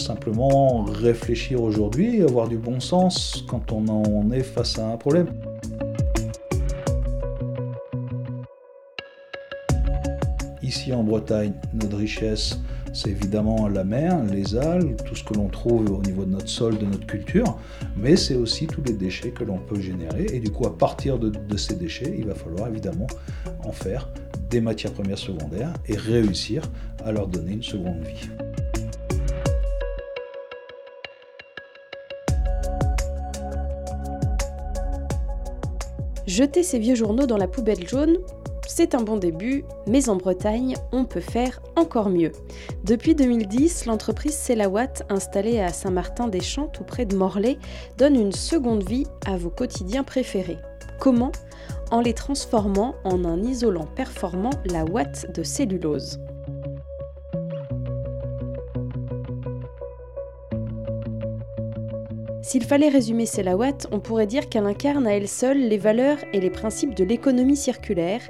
simplement réfléchir aujourd'hui avoir du bon sens quand on en est face à un problème. Ici en Bretagne, notre richesse, c'est évidemment la mer, les algues, tout ce que l'on trouve au niveau de notre sol, de notre culture, mais c'est aussi tous les déchets que l'on peut générer. Et du coup, à partir de, ces déchets, il va falloir évidemment en faire des matières premières secondaires et réussir à leur donner une seconde vie. Jeter ces vieux journaux dans la poubelle jaune, c'est un bon début, mais en Bretagne, on peut faire encore mieux. Depuis 2010, l'entreprise Celawatt, installée à Saint-Martin-des-Champs, tout près de Morlaix, donne une seconde vie à vos quotidiens préférés. Comment? En les transformant en un isolant performant, la watt de cellulose. S'il fallait résumer Celawatt, on pourrait dire qu'elle incarne à elle seule les valeurs et les principes de l'économie circulaire,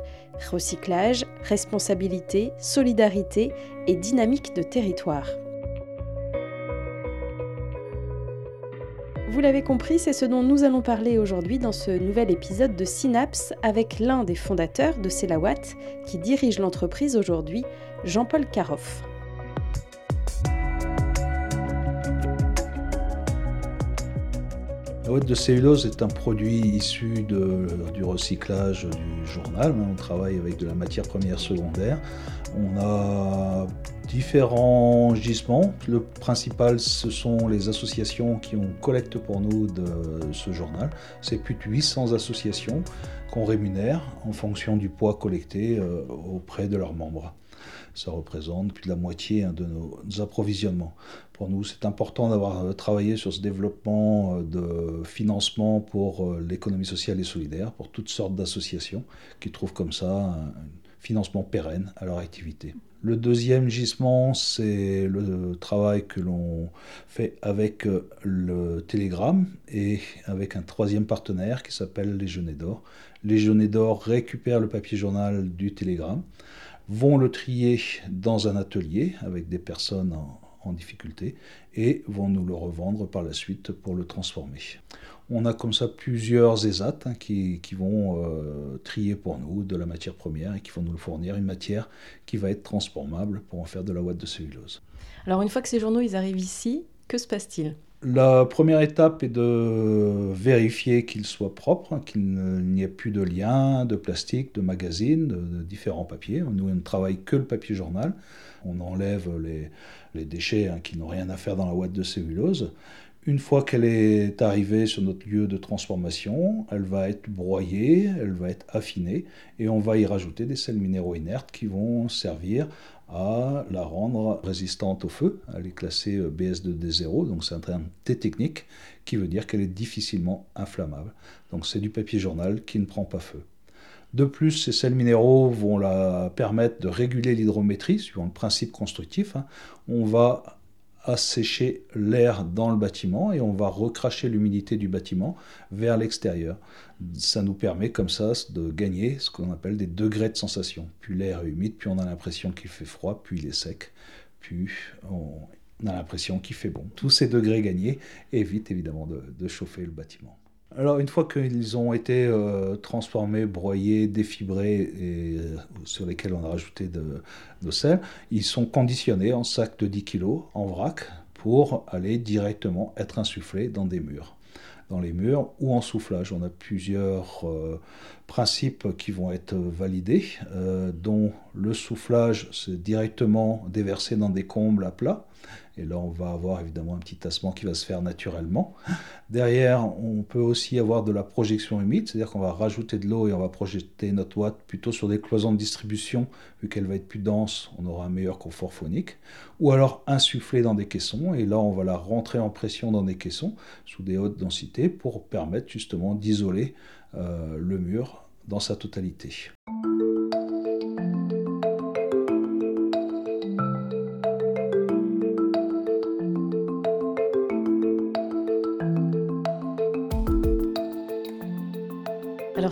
recyclage, responsabilité, solidarité et dynamique de territoire. Vous l'avez compris, c'est ce dont nous allons parler aujourd'hui dans ce nouvel épisode de Synapse avec l'un des fondateurs de Celawatt qui dirige l'entreprise aujourd'hui, Jean-Paul Caroff. La ouate de cellulose est un produit issu du recyclage du journal. On travaille avec de la matière première secondaire. On a différents gisements. Le principal, ce sont les associations qui ont collecte pour nous ce journal. C'est plus de 800 associations qu'on rémunère en fonction du poids collecté euh, auprès de leurs membres ça représente plus de la moitié hein, de nos, approvisionnements. Pour nous, c'est important d'avoir euh, travaillé sur ce développement euh, de financement pour euh, l'économie sociale et solidaire, pour toutes sortes d'associations qui trouvent comme ça un financement pérenne à leur activité. Le deuxième gisement, c'est le travail que l'on fait avec le Télégramme et avec un troisième partenaire qui s'appelle Les Jeunets d'Or. Les Jeunets d'Or récupèrent le papier journal du Télégramme vont le trier dans un atelier avec des personnes en, difficulté et vont nous le revendre par la suite pour le transformer. On a comme ça plusieurs ESAT hein, qui, vont euh, trier pour nous de la matière première et qui vont nous fournir une matière qui va être transformable pour en faire de la ouate de cellulose. Alors une fois que ces journaux ils arrivent ici, que se passe-t-il? La première étape est de vérifier qu'ils soient propres, qu'il n'y ait plus de liens, de plastique, de magazines, de, différents papiers. Nous, on ne travaille que le papier journal. On enlève les, déchets hein, qui n'ont rien à faire dans la boîte de cellulose. Une fois qu'elle est arrivée sur notre lieu de transformation, elle va être broyée, elle va être affinée et on va y rajouter des sels minéraux inertes qui vont servir à la rendre résistante au feu. Elle est classée euh, BS2D0, donc c'est un terme T technique qui veut dire qu'elle est difficilement inflammable. Donc c'est du papier journal qui ne prend pas feu. De plus, ces sels minéraux vont la permettre de réguler l'hydrométrie, suivant le principe constructif. Hein. On va assécher l'air dans le bâtiment et on va recracher l'humidité du bâtiment vers l'extérieur. Ça nous permet comme ça de gagner ce qu'on appelle des degrés de sensation. Plus l'air est humide, plus on a l'impression qu'il fait froid, puis il est sec, plus on a l'impression qu'il fait bon. Tous ces degrés gagnés évitent évidemment de chauffer le bâtiment. Alors une fois qu'ils ont été euh, transformés, broyés, défibrés et euh, sur lesquels on a rajouté de, sel, ils sont conditionnés en sacs de 10 kg en vrac pour aller directement être insufflés dans des murs dans les murs ou en soufflage. On a plusieurs euh, principes qui vont être validés, dont le soufflage, c'est directement déversé dans des combles à plat. Et là, on va avoir évidemment un petit tassement qui va se faire naturellement. Derrière, on peut aussi avoir de la projection humide, c'est-à-dire qu'on va rajouter de l'eau et on va projeter notre ouate plutôt sur des cloisons de distribution. Vu qu'elle va être plus dense, on aura un meilleur confort phonique. Ou alors insuffler dans des caissons et là, on va la rentrer en pression dans des caissons sous des hautes densités pour permettre justement d'isoler euh, le mur dans sa totalité.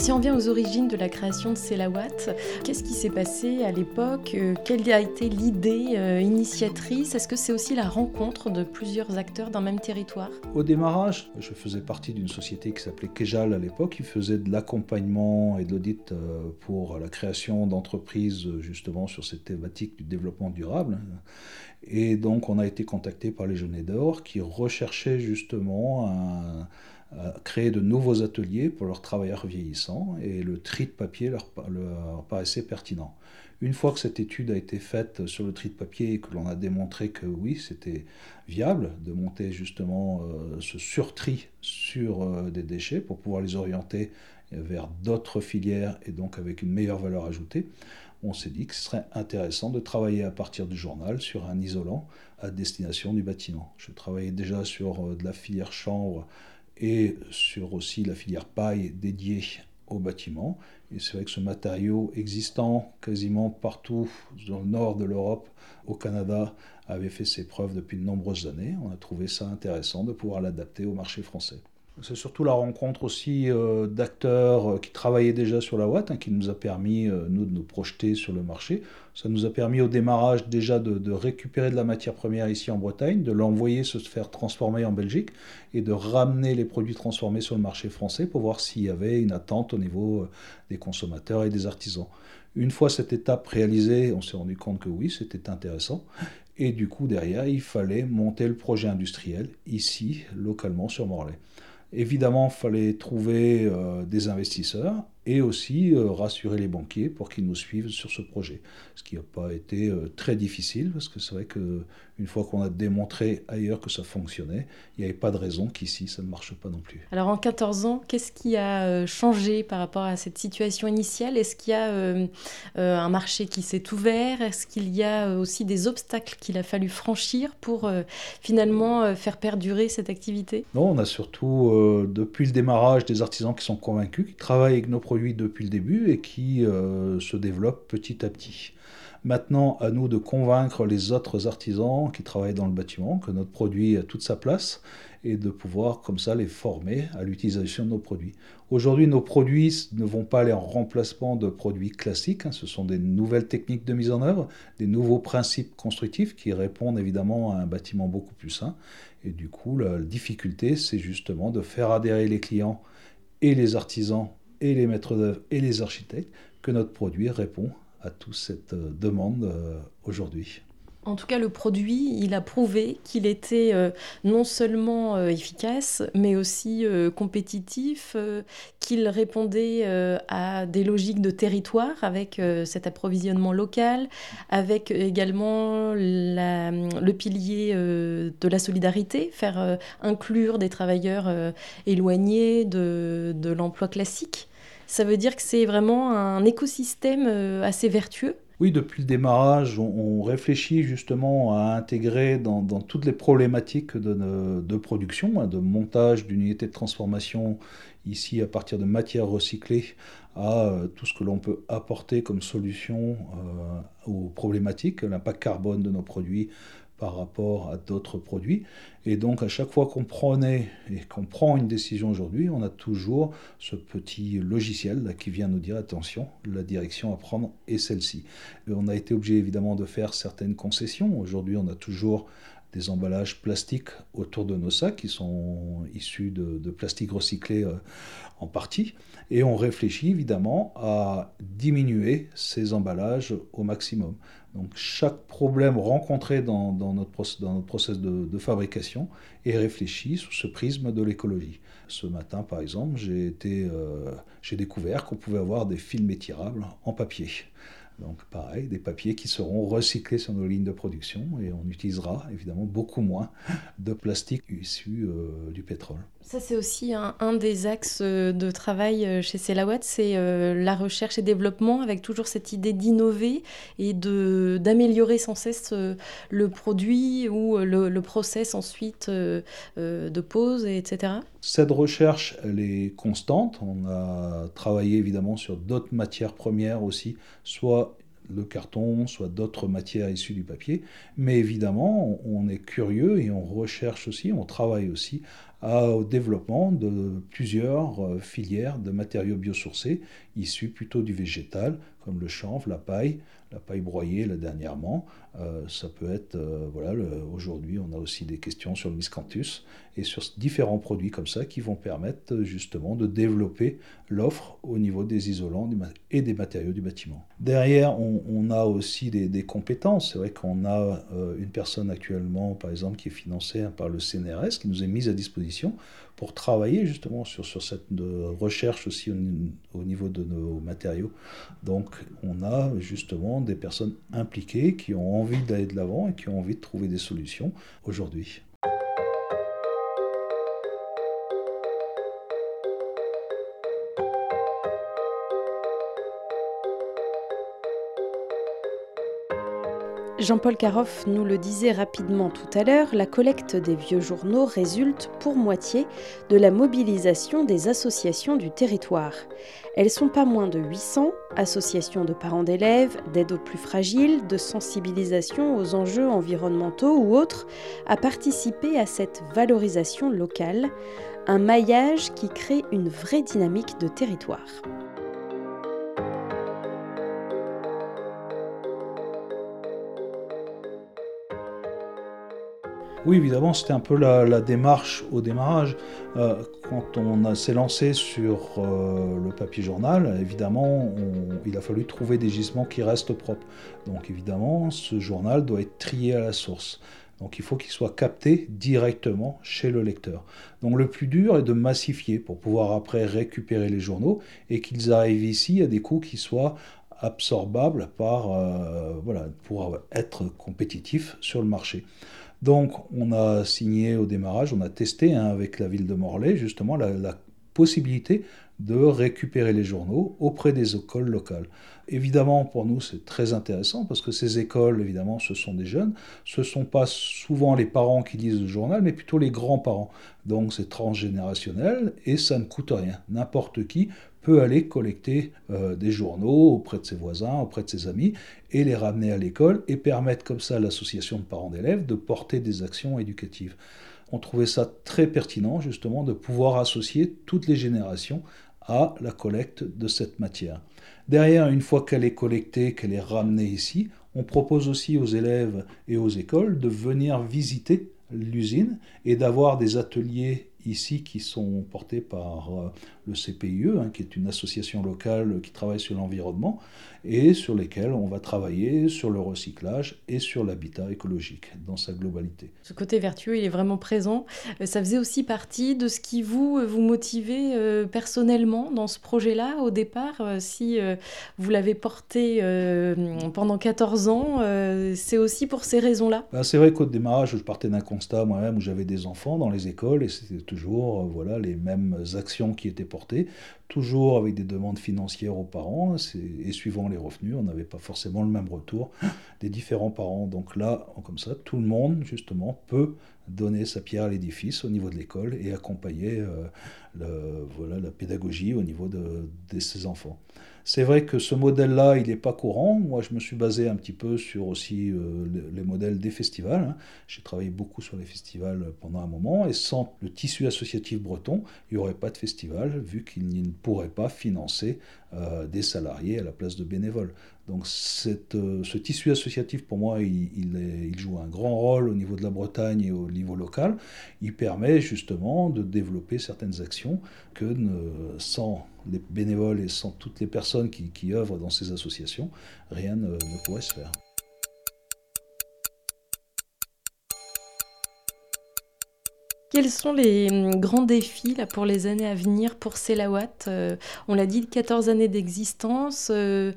Si on vient aux origines de la création de Selawat, qu'est-ce qui s'est passé à l'époque euh, Quelle a été l'idée euh, initiatrice? Est-ce que c'est aussi la rencontre de plusieurs acteurs d'un même territoire? Au démarrage, je faisais partie d'une société qui s'appelait Kejal à l'époque, qui faisait de l'accompagnement et de l'audit euh, pour la création d'entreprises justement sur cette thématique du développement durable. Et donc on a été contacté par les Jeunes d'Or qui recherchaient justement un créer de nouveaux ateliers pour leurs travailleurs vieillissants et le tri de papier leur, paraissait pertinent. Une fois que cette étude a été faite sur le tri de papier et que l'on a démontré que oui, c'était viable de monter justement euh, ce surtri sur euh, des déchets pour pouvoir les orienter vers d'autres filières et donc avec une meilleure valeur ajoutée, on s'est dit que ce serait intéressant de travailler à partir du journal sur un isolant à destination du bâtiment. Je travaillais déjà sur euh, de la filière chanvre et sur aussi la filière paille dédiée au bâtiment. Et c'est vrai que ce matériau existant quasiment partout dans le nord de l'Europe, au Canada, avait fait ses preuves depuis de nombreuses années. On a trouvé ça intéressant de pouvoir l'adapter au marché français. C'est surtout la rencontre aussi euh, d'acteurs euh, qui travaillaient déjà sur la Watt, hein, qui nous a permis, euh, nous, de nous projeter sur le marché. Ça nous a permis au démarrage déjà de, récupérer de la matière première ici en Bretagne, de l'envoyer se faire transformer en Belgique et de ramener les produits transformés sur le marché français pour voir s'il y avait une attente au niveau des consommateurs et des artisans. Une fois cette étape réalisée, on s'est rendu compte que oui, c'était intéressant. Et du coup, derrière, il fallait monter le projet industriel ici, localement, sur Morlaix. Évidemment, il fallait trouver euh, des investisseurs et aussi euh, rassurer les banquiers pour qu'ils nous suivent sur ce projet. Ce qui n'a pas été euh, très difficile parce que c'est vrai qu'une fois qu'on a démontré ailleurs que ça fonctionnait, il n'y avait pas de raison qu'ici ça ne marche pas non plus. Alors en 14 ans, qu'est-ce qui a euh, changé par rapport à cette situation initiale? Est-ce qu'il y a un marché qui s'est ouvert? Est-ce qu'il y a aussi des obstacles qu'il a fallu franchir pour finalement faire perdurer cette activité? Non, on a surtout depuis le démarrage des artisans qui sont convaincus, qui travaillent avec nos produits depuis le début et qui euh, se développe petit à petit. Maintenant, à nous de convaincre les autres artisans qui travaillent dans le bâtiment que notre produit a toute sa place et de pouvoir comme ça les former à l'utilisation de nos produits. Aujourd'hui, nos produits ne vont pas aller en remplacement de produits classiques, hein. ce sont des nouvelles techniques de mise en œuvre, des nouveaux principes constructifs qui répondent évidemment à un bâtiment beaucoup plus sain. Et du coup, la difficulté, c'est justement de faire adhérer les clients et les artisans et les maîtres d'œuvre et les architectes que notre produit répond à toute cette euh, demande euh, aujourd'hui. En tout cas, le produit, il a prouvé qu'il était euh, non seulement euh, efficace, mais aussi euh, compétitif, qu'il répondait à des logiques de territoire avec cet approvisionnement local, avec également le pilier de la solidarité, faire inclure des travailleurs éloignés de, de l'emploi classique. Ça veut dire que c'est vraiment un écosystème assez vertueux oui, depuis le démarrage, on, réfléchit justement à intégrer dans, toutes les problématiques de, production, hein, de montage d'unités de transformation ici à partir de matières recyclées à euh, tout ce que l'on peut apporter comme solution euh, aux problématiques, l'impact carbone de nos produits par rapport à d'autres produits. Et donc à chaque fois qu'on prenait et qu'on prend une décision aujourd'hui, on a toujours ce petit logiciel qui vient nous dire attention, la direction à prendre est celle-ci. On a été obligé évidemment de faire certaines concessions. Aujourd'hui, on a toujours des emballages plastiques autour de nos sacs qui sont issus de, plastique recyclé euh, en partie. Et on réfléchit évidemment à diminuer ces emballages au maximum. Donc chaque problème rencontré dans, notre, process de, fabrication est réfléchi sous ce prisme de l'écologie. Ce matin, par exemple, j'ai euh, découvert qu'on pouvait avoir des films étirables en papier. Donc pareil, des papiers qui seront recyclés sur nos lignes de production et on utilisera évidemment beaucoup moins de plastique issu euh, du pétrole. Ça, c'est aussi un, des axes euh, de travail euh, chez Selawat, c'est la recherche et développement avec toujours cette idée d'innover et d'améliorer sans cesse le produit ou le, le process ensuite de pose, etc. Cette recherche, elle est constante. On a travaillé évidemment sur d'autres matières premières aussi, soit le carton, soit d'autres matières issues du papier. Mais évidemment, on est curieux et on recherche aussi, on travaille aussi au développement de plusieurs euh, filières de matériaux biosourcés issus plutôt du végétal, comme le chanvre, la paille, la paille broyée là dernièrement. Euh, ça peut être, euh, voilà, aujourd'hui on a aussi des questions sur le miscanthus et sur différents produits comme ça qui vont permettre justement de développer l'offre au niveau des isolants et des matériaux du bâtiment. Derrière, on, a aussi des, compétences. C'est vrai qu'on a une personne actuellement, par exemple, qui est financée par le CNRS, qui nous est mise à disposition pour travailler justement sur, cette recherche aussi au, niveau de nos matériaux. Donc on a justement des personnes impliquées qui ont envie d'aller de l'avant et qui ont envie de trouver des solutions aujourd'hui. Jean-Paul Caroff nous le disait rapidement tout à l'heure, la collecte des vieux journaux résulte pour moitié de la mobilisation des associations du territoire. Elles sont pas moins de 800, associations de parents d'élèves, d'aide aux plus fragiles, de sensibilisation aux enjeux environnementaux ou autres, à participer à cette valorisation locale, un maillage qui crée une vraie dynamique de territoire. Oui, évidemment, c'était un peu la, démarche au démarrage. Euh, quand on s'est lancé sur euh, le papier journal, évidemment, il a fallu trouver des gisements qui restent propres. Donc évidemment, ce journal doit être trié à la source. Donc il faut qu'il soit capté directement chez le lecteur. Donc le plus dur est de massifier pour pouvoir après récupérer les journaux et qu'ils arrivent ici à des coûts qui soient absorbables par, euh, pour être compétitifs sur le marché. Donc on a signé au démarrage, on a testé hein, avec la ville de Morlaix justement la, possibilité de récupérer les journaux auprès des écoles locales. Évidemment, pour nous, c'est très intéressant parce que ces écoles, évidemment, ce sont des jeunes. Ce ne sont pas souvent les parents qui lisent le journal, mais plutôt les grands-parents. Donc c'est transgénérationnel et ça ne coûte rien. N'importe qui aller collecter euh, des journaux auprès de ses voisins, auprès de ses amis, et les ramener à l'école et permettre comme ça à l'association de parents d'élèves de porter des actions éducatives. On trouvait ça très pertinent justement de pouvoir associer toutes les générations à la collecte de cette matière. Derrière, une fois qu'elle est collectée, qu'elle est ramenée ici, on propose aussi aux élèves et aux écoles de venir visiter l'usine et d'avoir des ateliers ici qui sont portés par euh, le CPIE, hein, qui est une association locale qui travaille sur l'environnement, et sur lesquels on va travailler sur le recyclage et sur l'habitat écologique dans sa globalité. Ce côté vertueux, il est vraiment présent. Euh, ça faisait aussi partie de ce qui vous, euh, vous motivait personnellement dans ce projet-là au départ. Si vous l'avez porté pendant 14 ans, c'est aussi pour ces raisons-là? Bah, C'est vrai qu'au démarrage, je partais d'un constat moi-même où j'avais des enfants dans les écoles et c'était toujours voilà, les mêmes actions qui étaient portées, toujours avec des demandes financières aux parents, et suivant les revenus, on n'avait pas forcément le même retour des différents parents. Donc là, comme ça, tout le monde, justement, peut donner sa pierre à l'édifice au niveau de l'école et accompagner euh, la pédagogie au niveau de ses enfants. C'est vrai que ce modèle-là, il n'est pas courant. Moi, je me suis basé un petit peu sur aussi euh, les, modèles des festivals. Hein. J'ai travaillé beaucoup sur les festivals pendant un moment, et sans le tissu associatif breton, il n'y aurait pas de festival, vu qu'il ne pourrait pas financer euh, des salariés à la place de bénévoles. Donc euh, ce tissu associatif, pour moi, il, joue un grand rôle au niveau de la Bretagne et au niveau local. Il permet justement de développer certaines actions que sans les bénévoles et sans toutes les personnes qui, œuvrent dans ces associations, rien ne pourrait se faire. Quels sont les hum, grands défis là, pour les années à venir pour Selawat euh, On l'a dit, 14 années d'existence, euh,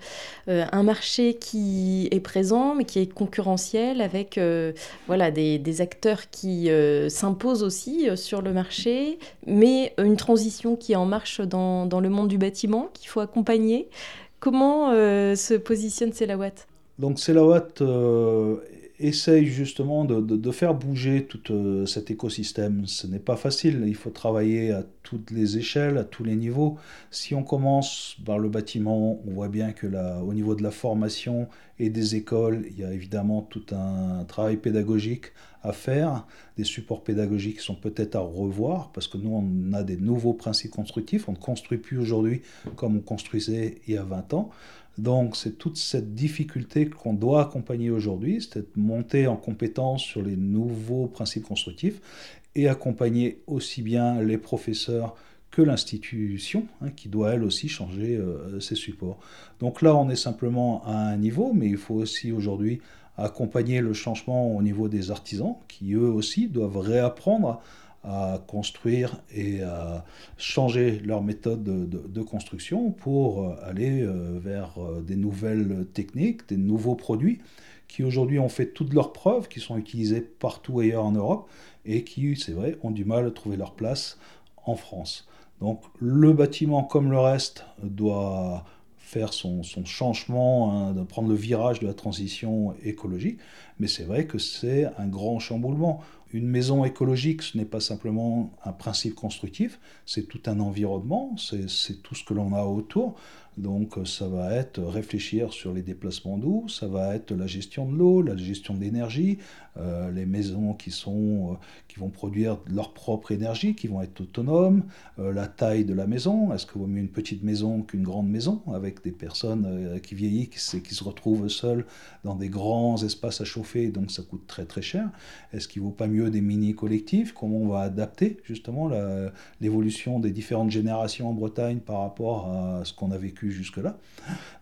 euh, un marché qui est présent mais qui est concurrentiel avec voilà, des, acteurs qui s'imposent aussi sur le marché, mais une transition qui est en marche dans, le monde du bâtiment qu'il faut accompagner. Comment se positionne Selawat? Donc essaye justement de, faire bouger tout euh, cet écosystème. Ce n'est pas facile, il faut travailler à toutes les échelles, à tous les niveaux. Si on commence par le bâtiment, on voit bien que au niveau de la formation et des écoles, il y a évidemment tout un travail pédagogique à faire, des supports pédagogiques sont peut-être à revoir, parce que nous, on a des nouveaux principes constructifs, on ne construit plus aujourd'hui comme on construisait il y a 20 ans. Donc c'est toute cette difficulté qu'on doit accompagner aujourd'hui, cette montée en compétence sur les nouveaux principes constructifs et accompagner aussi bien les professeurs que l'institution, hein, qui doit elle aussi changer euh, ses supports. Donc là, on est simplement à un niveau, mais il faut aussi aujourd'hui accompagner le changement au niveau des artisans, qui eux aussi doivent réapprendre à construire et à changer leur méthode de, construction pour euh, aller euh, vers euh, des nouvelles techniques, des nouveaux produits qui aujourd'hui ont fait toutes leurs preuves, qui sont utilisés partout ailleurs en Europe et qui, c'est vrai, ont du mal à trouver leur place en France. Donc le bâtiment, comme le reste, doit faire son, changement, hein, prendre le virage de la transition écologique. Mais c'est vrai que c'est un grand chamboulement. Une maison écologique, ce n'est pas simplement un principe constructif, c'est tout un environnement, c'est tout ce que l'on a autour. Donc ça va être réfléchir sur les déplacements d'eau, ça va être la gestion de l'eau, la gestion de l'énergie, euh, les maisons qui, sont, euh, qui vont produire leur propre énergie, qui vont être autonomes, euh, la taille de la maison, est-ce qu'il vaut mieux une petite maison qu'une grande maison avec des personnes qui vieillissent et qui se retrouvent seules dans des grands espaces à chauffer, donc ça coûte très très cher. Est-ce qu'il ne vaut pas mieux des mini-collectifs Comment on va adapter justement l'évolution des différentes générations en Bretagne par rapport à ce qu'on a vécu jusque-là.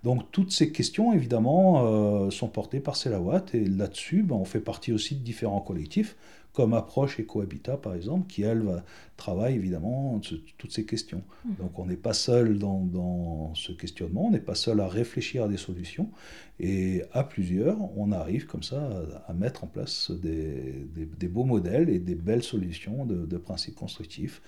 Donc toutes ces questions, évidemment, euh, sont portées par Celawatt, et là-dessus, ben, on fait partie aussi de différents collectifs, comme Approche et Cohabitat, par exemple, qui, elles, travaillent évidemment toutes ces questions. Mmh. Donc on n'est pas seul dans, ce questionnement, on n'est pas seul à réfléchir à des solutions, et à plusieurs, on arrive comme ça à, mettre en place des, beaux modèles et des belles solutions de, de principes constructifs.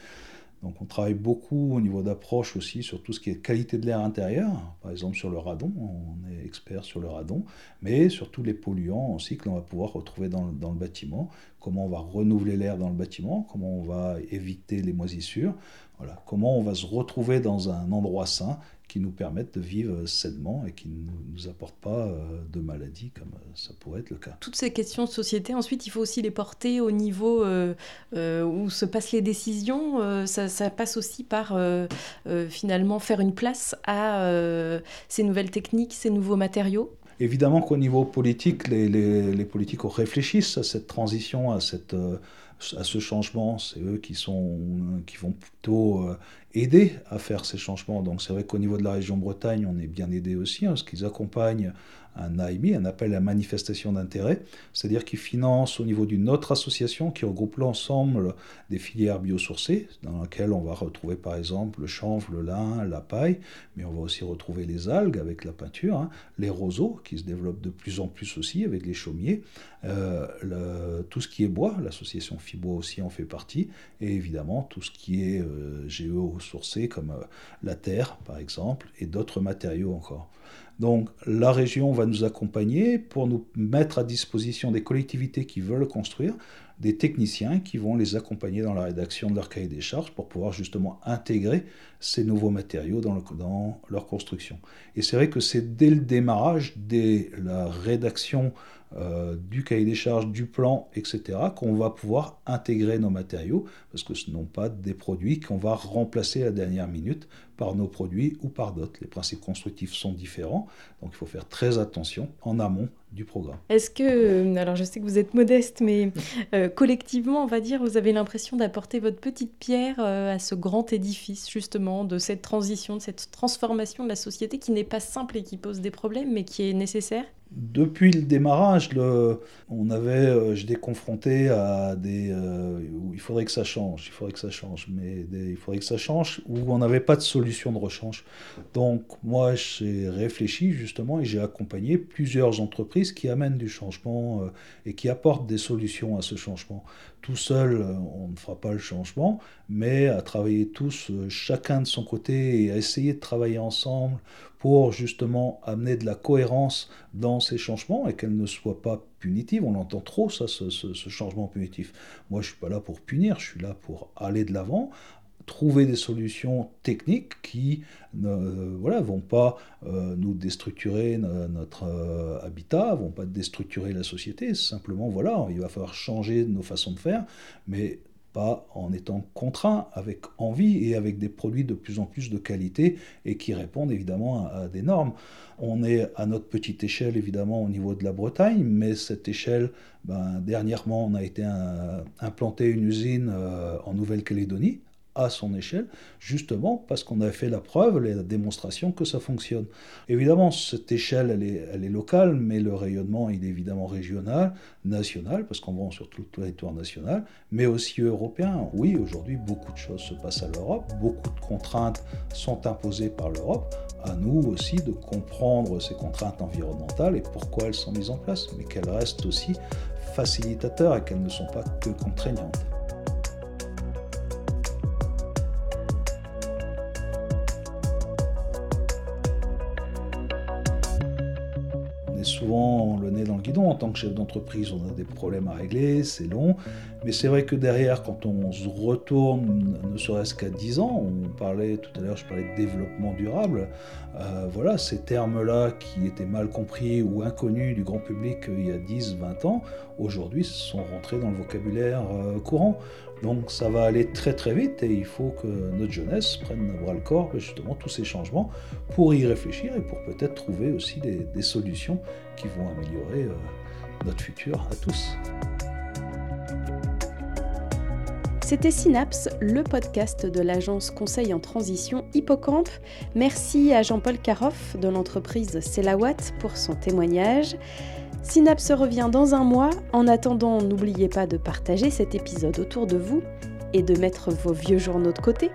Donc on travaille beaucoup au niveau d'approche aussi sur tout ce qui est qualité de l'air intérieur, par exemple sur le radon, on est expert sur le radon, mais sur tous les polluants aussi que l'on va pouvoir retrouver dans, dans le bâtiment, comment on va renouveler l'air dans le bâtiment, comment on va éviter les moisissures, voilà, comment on va se retrouver dans un endroit sain qui nous permettent de vivre sainement et qui ne nous apportent pas euh, de maladies comme euh, ça pourrait être le cas. Toutes ces questions de société, ensuite, il faut aussi les porter au niveau euh, où se passent les décisions. Ça, passe aussi par finalement faire une place à ces nouvelles techniques, ces nouveaux matériaux. Évidemment qu'au niveau politique, les, les, les, politiques réfléchissent à cette transition, à cette à ce changement. C'est eux qui, sont, qui vont plutôt euh, aider à faire ces changements. Donc c'est vrai qu'au niveau de la région Bretagne, on est bien aidé aussi, hein, parce qu'ils accompagnent un AMI, un appel à manifestation d'intérêt, c'est-à-dire qu'ils financent au niveau d'une autre association qui regroupe l'ensemble des filières biosourcées, dans laquelle on va retrouver par exemple le chanvre, le lin, la paille, mais on va aussi retrouver les algues avec la peinture, hein, les roseaux qui se développent de plus en plus aussi avec les chaumiers, euh, tout ce qui est bois, l'association Fibois aussi en fait partie, et évidemment tout ce qui est euh, géo-sourcé comme euh, la terre par exemple, et d'autres matériaux encore. Donc la région va nous accompagner pour nous mettre à disposition des collectivités qui veulent construire, des techniciens qui vont les accompagner dans la rédaction de leur cahier des charges pour pouvoir justement intégrer ces nouveaux matériaux dans, dans leur construction. Et c'est vrai que c'est dès le démarrage, dès la rédaction euh, du cahier des charges, du plan, etc., qu'on va pouvoir intégrer nos matériaux, parce que ce ne sont pas des produits qu'on va remplacer à la dernière minute par nos produits ou par d'autres. Les principes constructifs sont différents, donc il faut faire très attention en amont du programme. Est-ce que, euh, alors je sais que vous êtes modeste, mais euh, collectivement, on va dire, vous avez l'impression d'apporter votre petite pierre à ce grand édifice, justement, de cette transition, de cette transformation de la société qui n'est pas simple et qui pose des problèmes, mais qui est nécessaire? Depuis le démarrage, on avait, euh, j'étais confronté à des, euh, il faudrait que ça change, il faudrait que ça change, mais il faudrait que ça change, où on n'avait pas de solution de rechange. Donc moi, j'ai réfléchi justement et j'ai accompagné plusieurs entreprises qui amènent du changement euh, et qui apportent des solutions à ce changement. Tout seul, on ne fera pas le changement, mais à travailler tous, chacun de son côté, et à essayer de travailler ensemble pour justement amener de la cohérence dans ces changements et qu'elles ne soient pas punitives. On entend trop ça, ce, ce changement punitif. Moi, je suis pas là pour punir, je suis là pour aller de l'avant, trouver des solutions techniques qui ne euh, voilà, vont pas euh, nous déstructurer notre euh, habitat, vont pas déstructurer la société. Simplement, voilà, il va falloir changer nos façons de faire, mais pas en étant contraint, avec envie et avec des produits de plus en plus de qualité et qui répondent évidemment à, des normes. On est à notre petite échelle évidemment au niveau de la Bretagne, mais cette échelle, ben, dernièrement on a été implanté une usine en Nouvelle-Calédonie à son échelle, justement parce qu'on a fait la preuve, la démonstration que ça fonctionne. Évidemment, cette échelle, elle est, locale, mais le rayonnement, il est évidemment régional, national, parce qu'on vend sur tout le territoire national, mais aussi européen. Oui, aujourd'hui, beaucoup de choses se passent à l'Europe, beaucoup de contraintes sont imposées par l'Europe. À nous aussi de comprendre ces contraintes environnementales et pourquoi elles sont mises en place, mais qu'elles restent aussi facilitateurs et qu'elles ne sont pas que contraignantes. En tant que chef d'entreprise, on a des problèmes à régler, c'est long. Mais c'est vrai que derrière, quand on se retourne, ne serait-ce qu'à 10 ans, on parlait tout à l'heure, je parlais de développement durable. Euh, voilà, ces termes-là qui étaient mal compris ou inconnus du grand public il y a 10, 20 ans, aujourd'hui sont rentrés dans le vocabulaire euh, courant. Donc ça va aller très très vite et il faut que notre jeunesse prenne à bras le corps justement tous ces changements pour y réfléchir et pour peut-être trouver aussi des, solutions qui vont améliorer euh, notre futur à tous. C'était Synapse, le podcast de l'agence Conseil en Transition Hippocampe. Merci à Jean-Paul Caroff de l'entreprise Watt pour son témoignage. Synapse revient dans un mois. En attendant, n'oubliez pas de partager cet épisode autour de vous et de mettre vos vieux journaux de côté